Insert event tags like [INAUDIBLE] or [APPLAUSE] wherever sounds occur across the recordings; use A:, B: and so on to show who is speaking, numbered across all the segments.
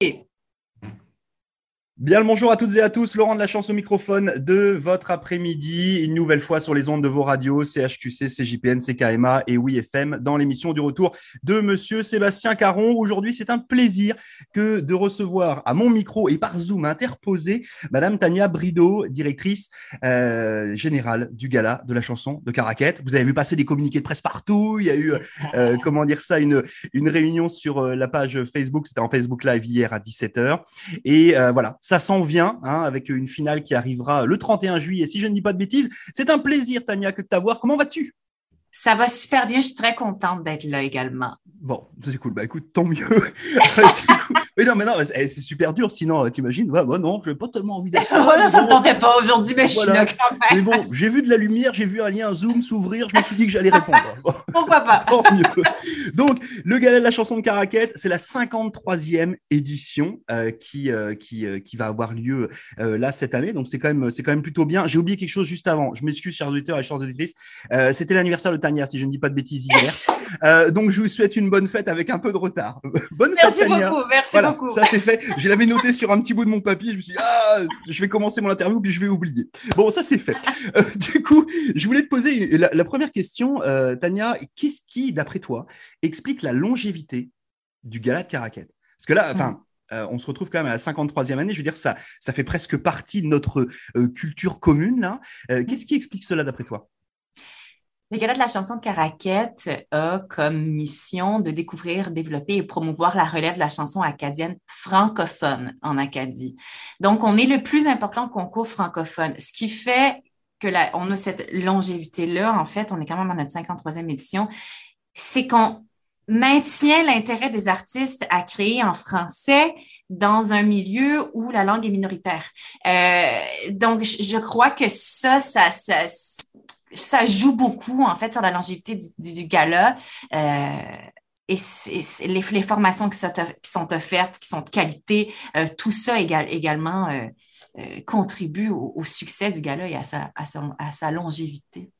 A: it Bien le bonjour à toutes et à tous, Laurent de la chance au microphone de votre après-midi, une nouvelle fois sur les ondes de vos radios, CHQC, CJPN, CKMA et Oui FM, dans l'émission du retour de Monsieur Sébastien Caron. Aujourd'hui, c'est un plaisir que de recevoir à mon micro et par Zoom interposé Madame Tania Brideau, directrice euh, générale du gala de la chanson de Caraquette. Vous avez vu passer des communiqués de presse partout, il y a eu, euh, [LAUGHS] comment dire ça, une, une réunion sur euh, la page Facebook, c'était en Facebook Live hier à 17h. Et voilà, ça s'en vient hein, avec une finale qui arrivera le 31 juillet. Si je ne dis pas de bêtises, c'est un plaisir, Tania, que de t'avoir. Comment vas-tu?
B: Ça va super bien. Je suis très contente d'être là également.
A: Bon, c'est cool. Bah écoute, tant mieux. [LAUGHS] mais non, mais non, c'est super dur. Sinon, t'imagines, ouais, bah, non, je n'ai pas tellement envie d'être [LAUGHS]
B: là. ça ne tentait pas aujourd'hui, mais je suis là quand même.
A: Mais bon, j'ai vu de la lumière, j'ai vu un lien Zoom s'ouvrir. Je me suis dit que j'allais répondre. [LAUGHS]
B: Pourquoi pas
A: Tant mieux. Donc, le gala de la chanson de Caraquette, c'est la 53e édition euh, qui, euh, qui, euh, qui va avoir lieu là cette année. Donc, c'est quand, même, quand même plutôt bien. J'ai oublié quelque chose juste avant. Je m'excuse, chers auditeurs et chers auditrices. C'était l'anniversaire de Tania, si je ne dis pas de bêtises hier. Euh, donc, je vous souhaite une bonne fête avec un peu de retard. [LAUGHS] bonne
B: merci
A: fête.
B: Beaucoup, merci beaucoup.
A: Ça, c'est fait. Je l'avais noté sur un petit bout de mon papier. Je me suis dit, ah, je vais commencer mon interview, puis je vais oublier. Bon, ça, c'est fait. Euh, du coup, je voulais te poser la, première question, euh, Tania. Qu'est-ce qui, d'après toi, explique la longévité du gala de Caraquette Parce que là, enfin, on se retrouve quand même à la 53e année. Je veux dire, ça, ça fait presque partie de notre culture commune. Là. Qu'est-ce qui explique cela d'après toi?
B: Le Gala de la chanson de Caraquette a comme mission de découvrir, développer et promouvoir la relève de la chanson acadienne francophone en Acadie. Donc, on est le plus important concours francophone, ce qui fait que on a cette longévité-là. En fait, on est quand même en notre 53e édition. C'est qu'on maintient l'intérêt des artistes à créer en français dans un milieu où la langue est minoritaire. Euh, donc, je crois que ça, ça, ça ça joue beaucoup, en fait, sur la longévité du, gala. Euh, et les, les, formations qui sont, offertes, qui sont de qualité, euh, tout ça également euh, contribue au, succès du gala et à sa, à sa longévité.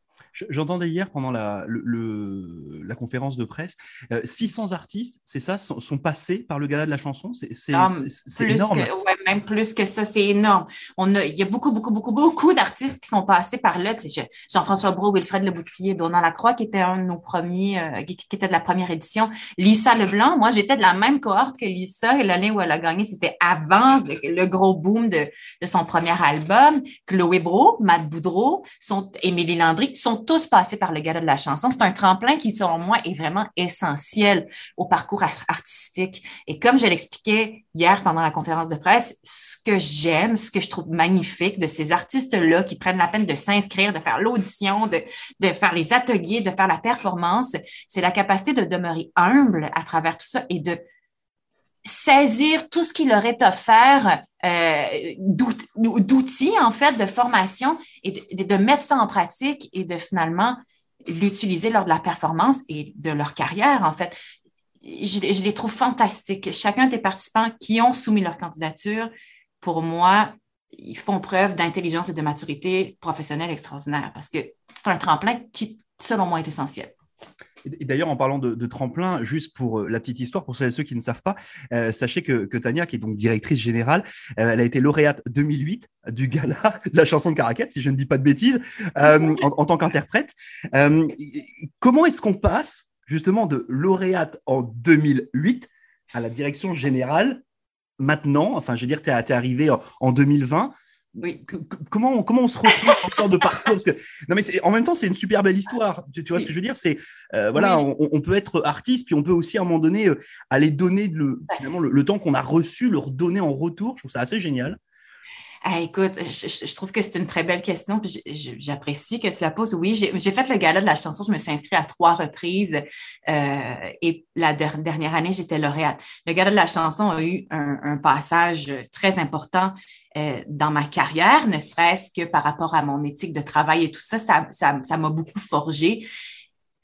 A: J'entendais hier pendant la, le, la conférence de presse, 600 artistes, c'est ça, sont, passés par le gala de la chanson? C'est ah, énorme.
B: ouais, même plus que ça, c'est énorme. On a, il y a beaucoup, beaucoup, beaucoup, beaucoup d'artistes qui sont passés par là. Jean-François Brault, Wilfred Leboutillier, Donald Lacroix, qui était un de nos premiers, euh, qui, était de la première édition. Lisa Leblanc, moi, j'étais de la même cohorte que Lisa et l'année où elle a gagné, c'était avant le, gros boom de, de, son premier album. Chloé Brault, Matt Boudreau, sont, Émilie Landry, sont tous passés par le gala de la chanson. C'est un tremplin qui, selon moi, est vraiment essentiel au parcours artistique. Et comme je l'expliquais hier pendant la conférence de presse, ce que j'aime, ce que je trouve magnifique de ces artistes-là qui prennent la peine de s'inscrire, de faire l'audition, de, faire les ateliers, de faire la performance, c'est la capacité de demeurer humble à travers tout ça et de saisir tout ce qui leur est offert euh, d'outils, en fait, de formation et de, mettre ça en pratique et de finalement l'utiliser lors de la performance et de leur carrière, en fait. Je, je, les trouve fantastiques. Chacun des participants qui ont soumis leur candidature, pour moi, ils font preuve d'intelligence et de maturité professionnelle extraordinaire parce que c'est un tremplin qui, selon moi, est essentiel.
A: Et d'ailleurs, en parlant de, tremplin, juste pour euh, la petite histoire, pour ceux et ceux qui ne savent pas, euh, sachez que, Tania, qui est donc directrice générale, euh, elle a été lauréate 2008 du gala [LAUGHS] de la chanson de Caracat, si je ne dis pas de bêtises, [LAUGHS] en, tant qu'interprète. comment est-ce qu'on passe justement de lauréate en 2008 à la direction générale maintenant Enfin, je veux dire, tu es, es, arrivé en 2020
B: oui.
A: Comment, comment on se retrouve en sorte de parcours Parce que, non, mais en même temps, c'est une super belle histoire. Tu, vois ce que je veux dire? C'est euh, voilà, on, peut être artiste, puis on peut aussi à un moment donné euh, aller donner le, finalement, le, temps qu'on a reçu, leur donner en retour. Je trouve ça assez génial.
B: Ah, écoute, je, trouve que c'est une très belle question. J'apprécie que tu la poses. Oui, j'ai fait le gala de la chanson. Je me suis inscrite à trois reprises euh, et la dernière année, j'étais lauréate. Le gala de la chanson a eu un, un passage très important euh, dans ma carrière, ne serait-ce que par rapport à mon éthique de travail et tout ça, ça, ça, m'a beaucoup forgé.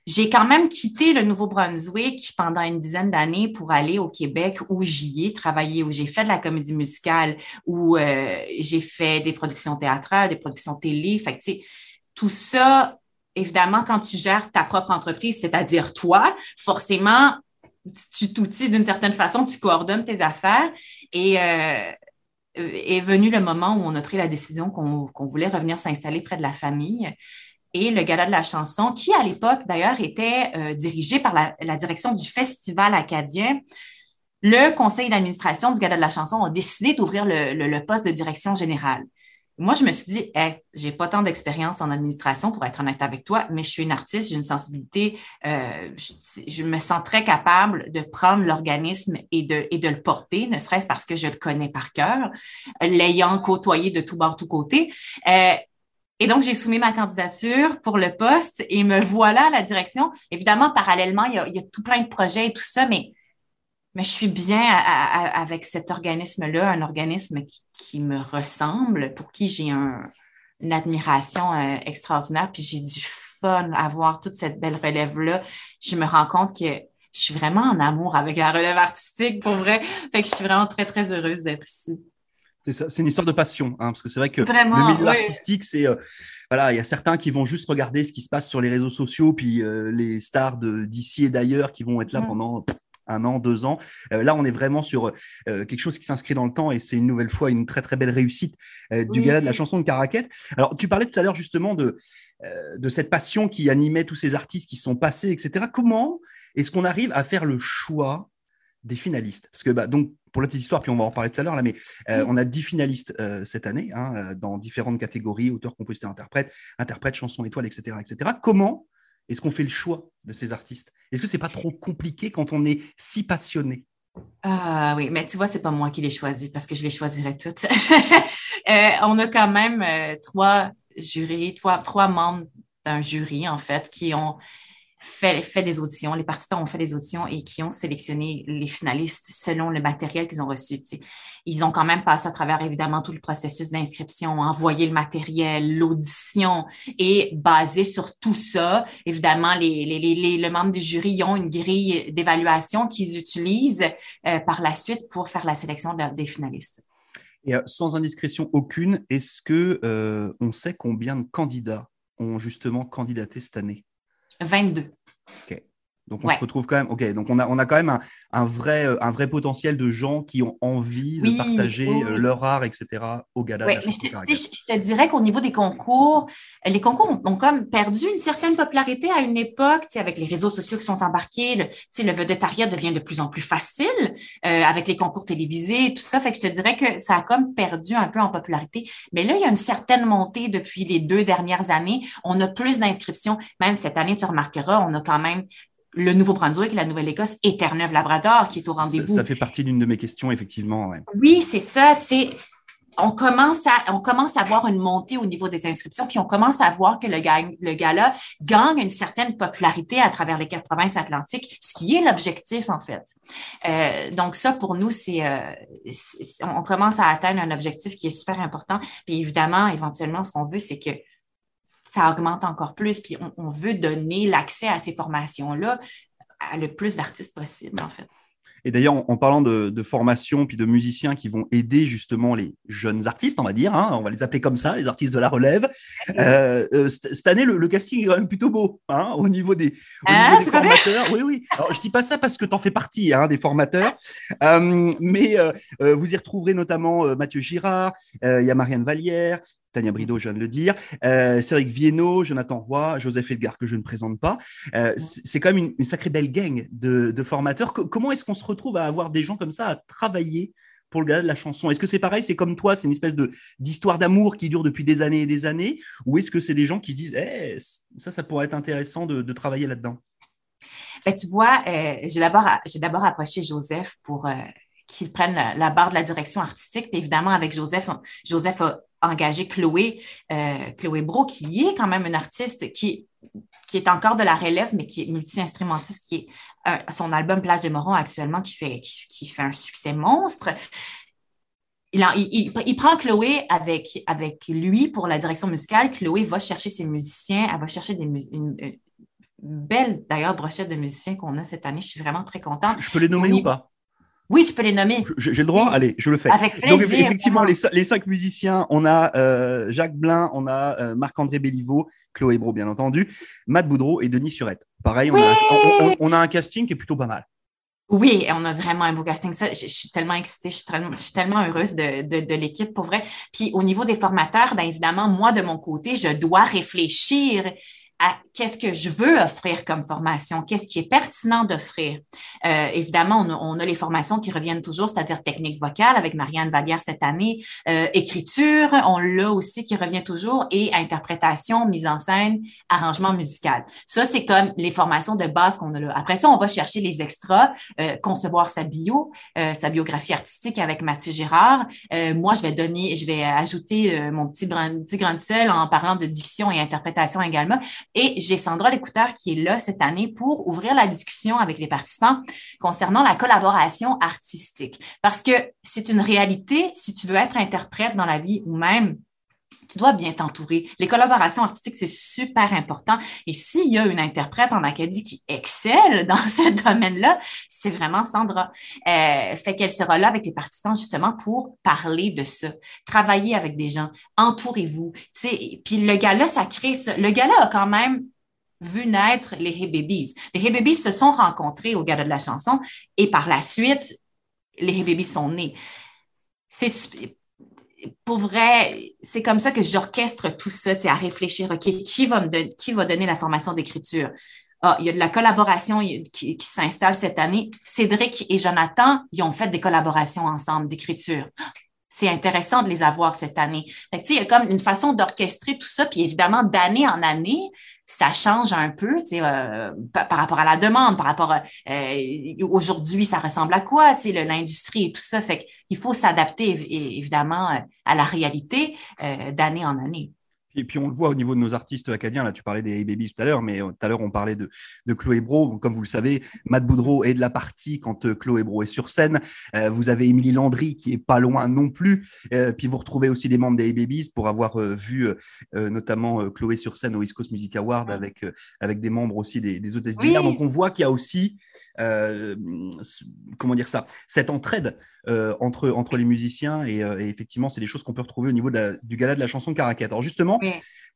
B: J'ai quand même quitté le Nouveau-Brunswick pendant une dizaine d'années pour aller au Québec où j'y ai travaillé, où j'ai fait de la comédie musicale, où euh, j'ai fait des productions théâtrales, des productions télé. Fait que, tout ça, évidemment, quand tu gères ta propre entreprise, c'est-à-dire toi, forcément, tu t'outilles d'une certaine façon, tu coordonnes tes affaires. Et euh, est venu le moment où on a pris la décision qu'on voulait revenir s'installer près de la famille. Et le gala de la chanson, qui à l'époque d'ailleurs était euh, dirigé par la, la, direction du Festival acadien, le conseil d'administration du gala de la chanson a décidé d'ouvrir le, le, le, poste de direction générale. Moi, je me suis dit, hey, j'ai pas tant d'expérience en administration pour être honnête avec toi, mais je suis une artiste, j'ai une sensibilité, euh, je, je, me sens très capable de prendre l'organisme et de, et de le porter, ne serait-ce parce que je le connais par cœur, l'ayant côtoyé de tout bord, tout côté. Euh, et donc, j'ai soumis ma candidature pour le poste et me voilà à la direction. Évidemment, parallèlement, il y a, tout plein de projets et tout ça, mais mais je suis bien avec cet organisme-là, un organisme qui, me ressemble, pour qui j'ai un, une admiration euh, extraordinaire, puis j'ai du fun à voir toute cette belle relève-là. Je me rends compte que je suis vraiment en amour avec la relève artistique, pour vrai. Fait que je suis vraiment très, très heureuse d'être ici.
A: C'est une histoire de passion, hein, parce que c'est vrai que vraiment, le milieu oui. artistique, c'est euh, voilà, il y a certains qui vont juste regarder ce qui se passe sur les réseaux sociaux, puis euh, les stars de d'ici et d'ailleurs qui vont être là mmh. pendant un an, deux ans. Euh, là, on est vraiment sur euh, quelque chose qui s'inscrit dans le temps et c'est une nouvelle fois une très très belle réussite euh, du oui. gala de la chanson de Caraquette. Alors, tu parlais tout à l'heure justement de, de cette passion qui animait tous ces artistes qui sont passés, etc. Comment est-ce qu'on arrive à faire le choix des finalistes? Parce que bah, donc pour la petite histoire, puis on va en parler tout à l'heure là, mais euh, on a dix finalistes euh, cette année hein, dans différentes catégories auteurs, compositeurs, interprètes, interprètes, chansons étoiles, etc., etc. Comment est-ce qu'on fait le choix de ces artistes? Est-ce que c'est pas trop compliqué quand on est si passionné?
B: Ah oui, mais tu vois, c'est pas moi qui les choisis parce que je les choisirais toutes. [LAUGHS] euh, on a quand même euh, trois jurys, trois, trois membres d'un jury, en fait, qui ont fait, des auditions. Les participants ont fait des auditions et qui ont sélectionné les finalistes selon le matériel qu'ils ont reçu. Ils ont quand même passé à travers évidemment tout le processus d'inscription, envoyé le matériel, l'audition et basé sur tout ça, évidemment, les, les, du jury ont une grille d'évaluation qu'ils utilisent euh, par la suite pour faire la sélection de, des finalistes.
A: Et euh, sans indiscrétion aucune, est-ce que euh, on sait combien de candidats ont justement candidaté cette année?
B: 22.
A: OK. Donc on ouais. se retrouve quand même. Ok, donc on a on a quand même un, un, vrai un vrai potentiel de gens qui ont envie oui, de partager oui. leur art, etc. au gala.
B: Oui, mais je, je, te dirais qu'au niveau des concours, les concours ont, ont, comme perdu une certaine popularité à une époque, avec les réseaux sociaux qui sont embarqués, le, le vedettariat devient de plus en plus facile euh, avec les concours télévisés, tout ça. Fait que je te dirais que ça a comme perdu un peu en popularité. Mais là, il y a une certaine montée depuis les deux dernières années. On a plus d'inscriptions. Même cette année, tu remarqueras, on a quand même le Nouveau-Brunswick, la Nouvelle-Écosse et Terre-Neuve-Labrador qui est au rendez-vous.
A: Ça, ça, fait partie d'une de mes questions, effectivement. Ouais.
B: Oui, c'est ça. C'est on commence à on commence à voir une montée au niveau des inscriptions, puis on commence à voir que le, gagne, le gala gagne une certaine popularité à travers les quatre provinces atlantiques, ce qui est l'objectif en fait. Euh, donc ça pour nous c'est euh, on commence à atteindre un objectif qui est super important. Puis évidemment, éventuellement, ce qu'on veut c'est que ça augmente encore plus. Puis on, on veut donner l'accès à ces formations-là à le plus d'artistes possible, en fait.
A: Et d'ailleurs, en, parlant de, de, formation puis de musiciens qui vont aider justement les jeunes artistes, on va dire, hein, on va les appeler comme ça, les artistes de la relève. Euh, euh, cette année, le, le, casting est quand même plutôt beau hein, au niveau des, au ah, niveau des formateurs. Oui, oui. Alors, je dis pas ça parce que tu en fais partie hein, des formateurs, [LAUGHS] euh, mais vous y retrouverez notamment Mathieu Girard, il y a Marianne Vallière, Tania Brideau, je viens de le dire, euh, Cédric Viennot, Jonathan Roy, Joseph Edgar, que je ne présente pas. Euh, c'est quand même une, une, sacrée belle gang de, de formateurs. C comment est-ce qu'on se retrouve à avoir des gens comme ça à travailler pour le gala de la chanson? Est-ce que c'est pareil, c'est comme toi, c'est une espèce d'histoire d'amour qui dure depuis des années et des années? Ou est-ce que c'est des gens qui se disent eh, ça, ça pourrait être intéressant de, de travailler là-dedans?
B: Ben, Tu vois, euh, j'ai d'abord approché Joseph pour euh, qu'il prenne la, la, barre de la direction artistique. Puis évidemment, avec Joseph, Joseph a engagé Chloé, euh, Chloé Bro, qui est quand même une artiste qui, qui est encore de la relève, mais qui est multi-instrumentiste, qui est euh, son album Plage de Moron actuellement, qui fait, qui, qui fait un succès monstre. Il, en, il, il, il, prend Chloé avec, avec lui pour la direction musicale. Chloé va chercher ses musiciens, elle va chercher des une, une, belle, d'ailleurs, brochette de musiciens qu'on a cette année. Je suis vraiment très contente.
A: Je peux les nommer ou pas?
B: Oui, tu peux les nommer.
A: J'ai le droit? Allez, je le fais.
B: Avec plaisir,
A: Donc, effectivement, les, les, cinq musiciens, on a euh, Jacques Blin, on a euh, Marc-André Béliveau, Chloé Bro, bien entendu, Matt Boudreau et Denis Surette. Pareil, on, oui. a, on, on, on, a un casting qui est plutôt pas mal.
B: Oui, on a vraiment un beau casting. Ça, je, suis tellement excitée, je suis tellement, heureuse de, l'équipe pour vrai. Puis au niveau des formateurs, bien évidemment, moi, de mon côté, je dois réfléchir qu'est-ce que je veux offrir comme formation, qu'est-ce qui est pertinent d'offrir. Euh, évidemment, on a, les formations qui reviennent toujours, c'est-à-dire technique vocale avec Marianne Vallière cette année, euh, écriture, on l'a aussi qui revient toujours, et interprétation, mise en scène, arrangement musical. Ça, c'est comme les formations de base qu'on a là. Après ça, on va chercher les extras, euh, concevoir sa bio, sa biographie artistique avec Mathieu Girard. moi, je vais donner, je vais ajouter mon petit, petit grain de sel en parlant de diction et interprétation également. Et j'ai Sandra l'écouteur qui est là cette année pour ouvrir la discussion avec les participants concernant la collaboration artistique. Parce que c'est une réalité, si tu veux être interprète dans la vie ou même tu dois bien t'entourer. Les collaborations artistiques, c'est super important. Et s'il y a une interprète en Acadie qui excelle [LAUGHS] dans ce domaine-là, c'est vraiment Sandra. Euh, fait qu'elle sera là avec les participants justement pour parler de ça. Travailler avec des gens. Entourez-vous. Puis le gars-là, ça crée ça. Le gars-là a quand même vu naître les Hey Babies. Les Hey Babies se sont rencontrés au gala de la chanson et par la suite, les Hey Babies sont nés. C'est pour vrai, c'est comme ça que j'orchestre tout ça, à réfléchir, OK, qui va, me qui va donner la formation d'écriture? Ah, il y a de la collaboration qui, s'installe cette année. Cédric et Jonathan, ils ont fait des collaborations ensemble d'écriture. C'est intéressant de les avoir cette année. Fait il y a comme une façon d'orchestrer tout ça, puis évidemment, d'année en année, ça change un peu euh, par, rapport à la demande, par rapport euh, aujourd'hui, ça ressemble à quoi, l'industrie et tout ça. Fait qu'il faut s'adapter évidemment euh, à la réalité d'année en année.
A: Et puis on le voit au niveau de nos artistes acadiens. Là, tu parlais des Hey Babies tout à l'heure, mais euh, tout à l'heure on parlait de, de Chloé Bro. Comme vous le savez, Matt Boudreau est de la partie quand euh, Chloé Bro est sur scène. Euh, vous avez Émilie Landry qui est pas loin non plus. puis vous retrouvez aussi des membres des Hey Babies pour avoir vu notamment Chloé sur scène au East Coast Music Award avec avec des membres aussi des, des hôtesses Donc on voit qu'il y a aussi comment dire ça, cette entraide entre entre les musiciens et, effectivement c'est des choses qu'on peut retrouver au niveau du gala de la chanson Caracat. Alors justement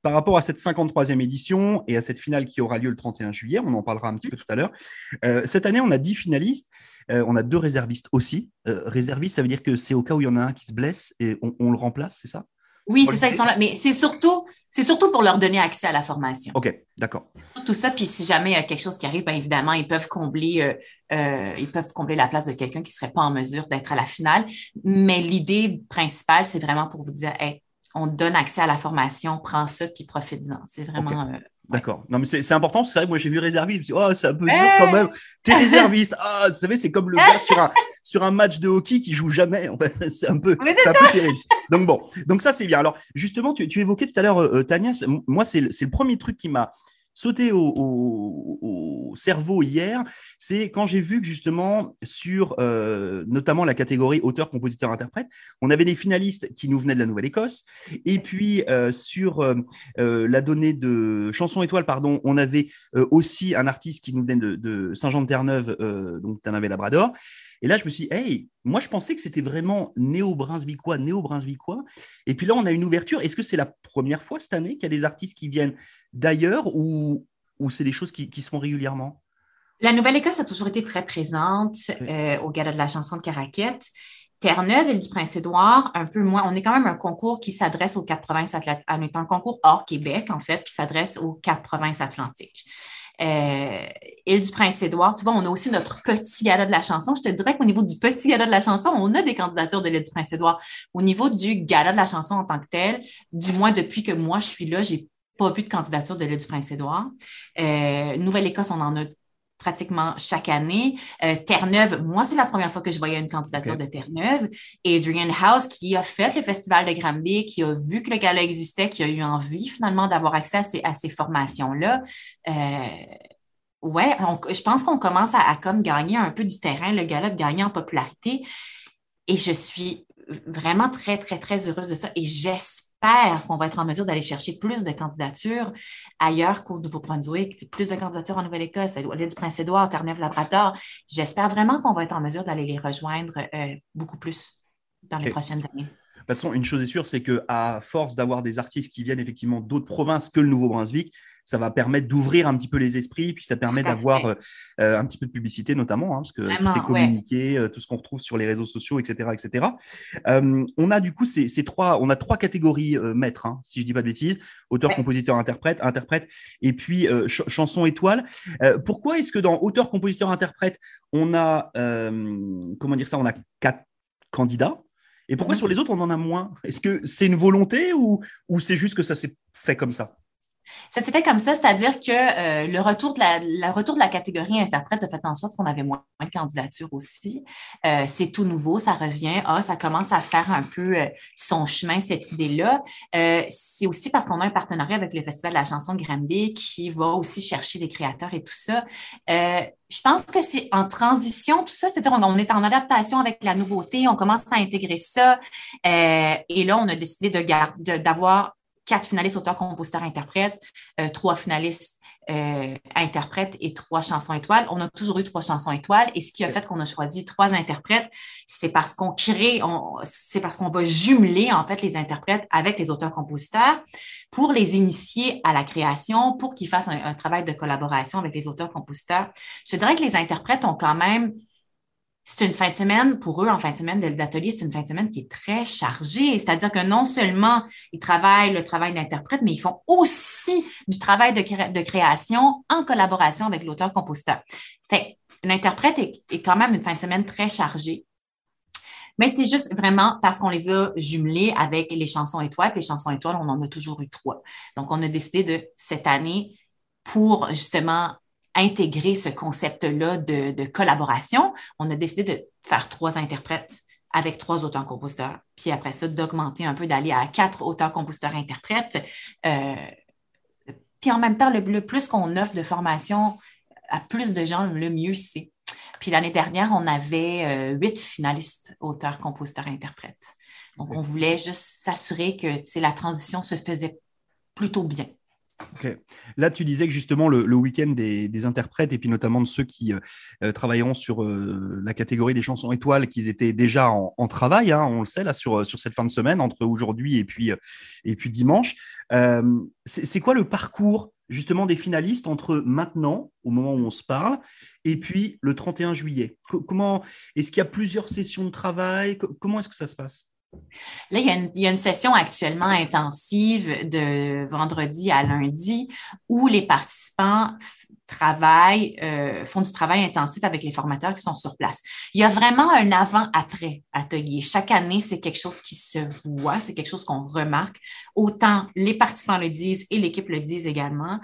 A: par rapport à cette 53e édition et à cette finale qui aura lieu le 31 juillet, on en parlera un petit peu tout à l'heure. Euh, cette année, on a 10 finalistes, euh, on a deux réservistes aussi. Euh, réservistes, ça veut dire que c'est au cas où il y en a un qui se blesse et on, le remplace, c'est ça?
B: Oui, c'est ça, ils sont là. Mais c'est surtout, c'est surtout pour leur donner accès à la formation.
A: OK, d'accord.
B: Tout ça, puis si jamais il y a quelque chose qui arrive, bien évidemment, ils peuvent combler, ils peuvent combler la place de quelqu'un qui ne serait pas en mesure d'être à la finale. Mais l'idée principale, c'est vraiment pour vous dire, hey, on donne accès à la formation, prends ça, puis profite-en. C'est vraiment. Euh,
A: D'accord. Non, mais c'est important. C'est vrai, moi, j'ai vu réserviste. oh, c'est un peu dur quand même. T'es réserviste. Ah, vous savez, c'est comme le gars sur un, sur un match de hockey qui joue jamais. En fait, [LAUGHS] c'est un peu, c'est un peu terrible. Donc, bon. Donc, ça, c'est bien. Alors, justement, tu, tu évoquais tout à l'heure, euh, Tania, moi, c'est le premier truc qui m'a, sauté au, cerveau hier, c'est quand j'ai vu que justement sur euh, notamment la catégorie auteur, compositeur, interprète, on avait des finalistes qui nous venaient de la Nouvelle-Écosse, et puis euh, sur euh, la donnée de chanson étoile, pardon, on avait aussi un artiste qui nous venait de, de Saint-Jean-de-Terre-Neuve, donc Ternave-Labrador. Et là, je me suis dit, hey, moi, je pensais que c'était vraiment néo-brunswickois, néo-brunswickois. Et puis là, on a une ouverture. Est-ce que c'est la première fois cette année qu'il y a des artistes qui viennent d'ailleurs ou, ou c'est des choses qui, qui se font régulièrement?
B: La Nouvelle-Écosse a toujours été très présente euh, au gala de la chanson de Caraquette. Terre-Neuve, et du Prince-Édouard, un peu moins. On est quand même un concours qui s'adresse aux quatre provinces atlantiques. On est un concours hors Québec, en fait, qui s'adresse aux quatre provinces atlantiques euh, Île du Prince-Édouard. Tu vois, on a aussi notre petit gala de la chanson. Je te dirais qu'au niveau du petit gala de la chanson, on a des candidatures de l'île du Prince-Édouard. Au niveau du gala de la chanson en tant que tel, du moins depuis que moi je suis là, j'ai pas vu de candidature de l'île du Prince-Édouard. Euh, Nouvelle-Écosse, on en a pratiquement chaque année. Euh, Terre-Neuve, moi, c'est la première fois que je voyais une candidature de Terre-Neuve. Adrian House, qui a fait le festival de Granby, qui a vu que le gala existait, qui a eu envie finalement d'avoir accès à ces, formations-là. Euh, ouais, je pense qu'on commence à, comme gagner un peu du terrain, le gala de gagner en popularité. Et je suis vraiment très, très, très heureuse de ça. Et j'espère qu'on va être en mesure d'aller chercher plus de candidatures ailleurs qu'au Nouveau-Brunswick, plus de candidatures en Nouvelle-Écosse, à l'île du Prince-Édouard, Terre-Neuve-Labrador. J'espère vraiment qu'on va être en mesure d'aller les rejoindre euh, beaucoup plus dans les prochaines années.
A: De toute façon, une chose est sûre, c'est qu'à force d'avoir des artistes qui viennent effectivement d'autres provinces que le Nouveau-Brunswick, ça va permettre d'ouvrir un petit peu les esprits, puis ça permet d'avoir un petit peu de publicité notamment, hein, parce que c'est communiqué, tout ce qu'on retrouve sur les réseaux sociaux, etc., etc. on a du coup ces, trois, on a trois catégories maîtres, hein, si je dis pas de bêtises, auteur, compositeur, interprète, interprète, et puis chanson étoile. pourquoi est-ce que dans auteur, compositeur, interprète, on a comment dire ça, on a quatre candidats? Et pourquoi mhm. sur les autres, on en a moins? Est-ce que c'est une volonté ou, ou c'est juste que ça s'est fait comme ça?
B: Ça s'est fait comme ça, c'est-à-dire que euh, le retour de la, retour de la catégorie interprète a fait en sorte qu'on avait moins de candidatures aussi. Euh, c'est tout nouveau, ça revient. Ah, ça commence à faire un peu euh, son chemin, cette idée-là. c'est aussi parce qu'on a un partenariat avec le Festival de la chanson de Granby qui va aussi chercher des créateurs et tout ça. je pense que c'est en transition, tout ça, c'est-à-dire on, est en adaptation avec la nouveauté, on commence à intégrer ça. et là, on a décidé d'avoir quatre finalistes auteurs, compositeurs, interprètes, euh, trois finalistes euh, interprètes et trois chansons étoiles. On a toujours eu trois chansons étoiles et ce qui a fait qu'on a choisi trois interprètes, c'est parce qu'on crée, c'est parce qu'on va jumeler en fait les interprètes avec les auteurs-compositeurs pour les initier à la création, pour qu'ils fassent un, un travail de collaboration avec les auteurs-compositeurs. Je dirais que les interprètes ont quand même c'est une fin de semaine, pour eux, en fin de semaine d'atelier, c'est une fin de semaine qui est très chargée. C'est-à-dire que non seulement ils travaillent le travail d'interprète, mais ils font aussi du travail de, création en collaboration avec l'auteur-compositeur. Fait l'interprète est, est quand même une fin de semaine très chargée. Mais c'est juste vraiment parce qu'on les a jumelés avec les chansons étoiles. Puis les chansons étoiles, on en a toujours eu trois. Donc, on a décidé de cette année pour justement intégrer ce concept-là de, collaboration, on a décidé de faire trois interprètes avec trois auteurs-compositeurs, puis après ça, d'augmenter un peu, d'aller à quatre auteurs-compositeurs-interprètes. Euh, puis en même temps, le, plus qu'on offre de formation à plus de gens, le mieux c'est. Puis l'année dernière, on avait euh, huit finalistes auteurs, compositeurs, interprètes. Donc, on voulait juste s'assurer que la transition se faisait plutôt bien.
A: Là, tu disais que justement le, week-end des, interprètes et puis notamment de ceux qui euh, euh, travailleront sur euh, la catégorie des chansons étoiles, qu'ils étaient déjà en, travail, hein, on le sait là sur, sur cette fin de semaine entre aujourd'hui et puis, et puis dimanche. c'est quoi le parcours justement des finalistes entre maintenant, au moment où on se parle, et puis le 31 juillet? Comment est-ce qu'il y a plusieurs sessions de travail? Comment est-ce que ça se passe?
B: Là, il y, a une, session actuellement intensive de vendredi à lundi où les participants travaillent, euh, font du travail intensif avec les formateurs qui sont sur place. Il y a vraiment un avant-après atelier. Chaque année, c'est quelque chose qui se voit, c'est quelque chose qu'on remarque. Autant les participants le disent et l'équipe le disent également.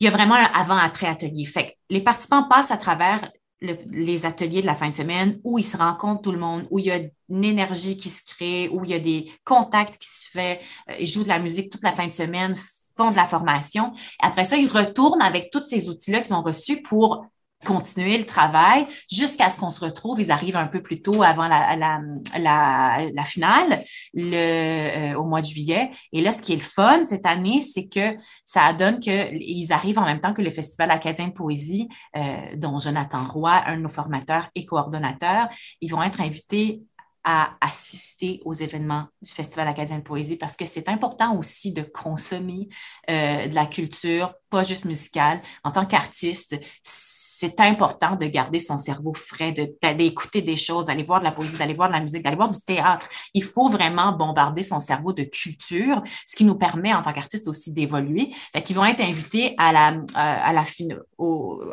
B: Il y a vraiment un avant-après atelier. Les participants passent à travers les ateliers de la fin de semaine où ils se rencontrent tout le monde, où il y a une énergie qui se crée, où il y a des contacts qui se fait, euh, ils jouent de la musique toute la fin de semaine, font de la formation. Après ça, ils retournent avec tous ces outils-là qu'ils ont reçus pour continuer le travail jusqu'à ce qu'on se retrouve. Ils arrivent un peu plus tôt avant la, la, la, finale le, euh, au mois de juillet. Et là, ce qui est le fun cette année, c'est que ça donne qu'ils arrivent en même temps que le Festival acadien de poésie, euh, dont Jonathan Roy, un de nos formateurs et coordonnateurs. Ils vont être invités à assister aux événements du Festival acadien de poésie parce que c'est important aussi de consommer euh, de la culture, pas juste musicale. En tant qu'artiste, c'est important de garder son cerveau frais, d'aller écouter des choses, d'aller voir de la poésie, d'aller voir de la musique, d'aller voir du théâtre. Il faut vraiment bombarder son cerveau de culture, ce qui nous permet en tant qu'artiste aussi d'évoluer. Fait vont être invités à la, euh, à, la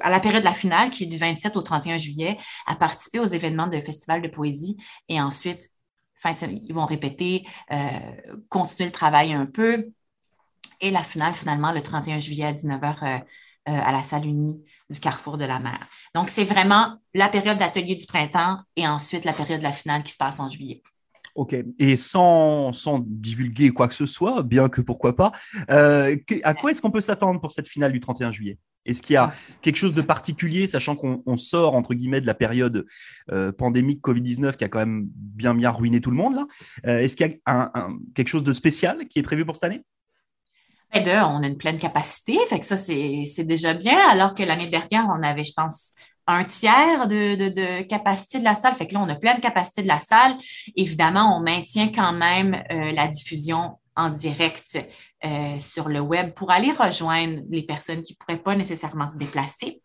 B: à la période de la finale qui est du 27 au 31 juillet à participer aux événements de festival de poésie et ensuite ils vont répéter, euh, continuer le travail un peu. Et la finale, finalement, le 31 juillet à 19h euh, euh, à la salle unie du Carrefour de la Mer. Donc, c'est vraiment la période d'atelier du printemps et ensuite la période de la finale qui se passe en juillet.
A: OK. Et sans, sans divulguer quoi que ce soit, bien que pourquoi pas, à quoi est-ce qu'on peut s'attendre pour cette finale du 31 juillet? Est-ce qu'il y a quelque chose de particulier, sachant qu'on sort, entre guillemets, de la période euh, pandémique Covid-19 qui a quand même bien, bien ruiné tout le monde là? Euh, Est-ce qu'il y a quelque chose de spécial qui est prévu pour cette année?
B: Ben, on a une pleine capacité, fait que ça, c'est déjà bien, alors que l'année dernière, on avait, je pense, un tiers de, capacité de la salle. Fait que là, on a pleine capacité de la salle. Évidemment, on maintient quand même euh, la diffusion en direct euh, sur le web pour aller rejoindre les personnes qui ne pourraient pas nécessairement se déplacer.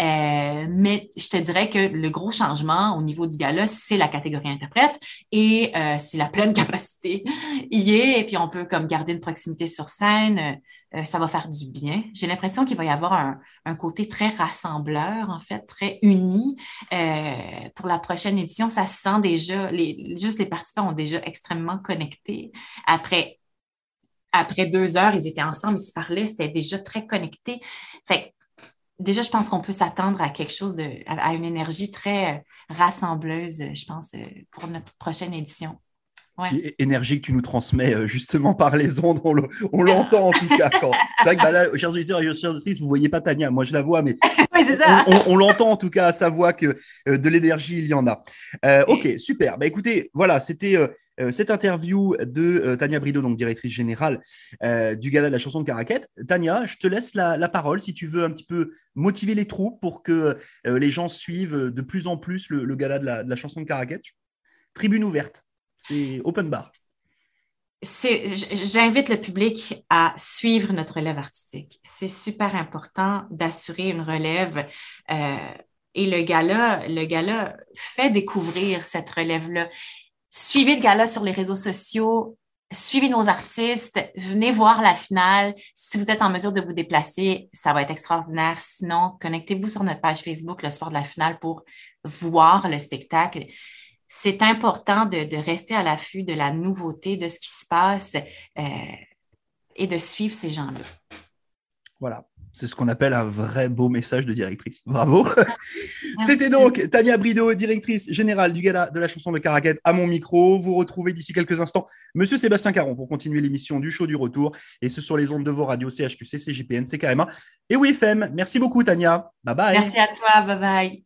B: Euh, mais je te dirais que le gros changement au niveau du gala, c'est la catégorie interprète et euh, si la pleine [LAUGHS] capacité y est, et puis on peut comme garder une proximité sur scène, ça va faire du bien. J'ai l'impression qu'il va y avoir un, un, côté très rassembleur, en fait, très uni. pour la prochaine édition, ça se sent déjà, les, juste les participants ont déjà extrêmement connectés. Après après deux heures, ils étaient ensemble, ils se parlaient, c'était déjà très connecté. Fait déjà, je pense qu'on peut s'attendre à quelque chose de, à, une énergie très euh, rassembleuse, je pense, euh, pour notre prochaine édition.
A: Ouais. Énergie que tu nous transmets euh, justement par les ondes, on l'entend en tout cas. C'est vrai que bah là, chers auditeurs et chers auditrices, vous ne voyez pas Tania, moi je la vois, mais [LAUGHS]
B: oui, ça.
A: on, l'entend en tout cas à sa voix que de l'énergie, il y en a. ok, super. Bah, écoutez, voilà, c'était euh, cette interview de euh, Tania Brideau, donc directrice générale euh, du gala de la chanson de Caraquette. Tania, je te laisse la, parole si tu veux un petit peu motiver les troupes pour que les gens suivent de plus en plus le, gala de la, chanson de Caraquette. Tribune ouverte, c'est open bar.
B: J'invite le public à suivre notre relève artistique. C'est super important d'assurer une relève. et le gala, le gala fait découvrir cette relève-là. Suivez le gala sur les réseaux sociaux, suivez nos artistes, venez voir la finale. Si vous êtes en mesure de vous déplacer, ça va être extraordinaire. Sinon, connectez-vous sur notre page Facebook le soir de la finale pour voir le spectacle. C'est important de, rester à l'affût de la nouveauté, de ce qui se passe euh, et de suivre ces gens-là.
A: Voilà. C'est ce qu'on appelle un vrai beau message de directrice. Bravo. [LAUGHS] C'était donc Tania Brideau, directrice générale du gala de la chanson de Caraquette, à mon micro. Vous retrouvez d'ici quelques instants Monsieur Sébastien Caron pour continuer l'émission du show du retour. Et ce sur les ondes de vos radios CHQC, CJPN, CKMA et WFM. Merci beaucoup, Tania. Bye bye.
B: Merci à toi. Bye bye.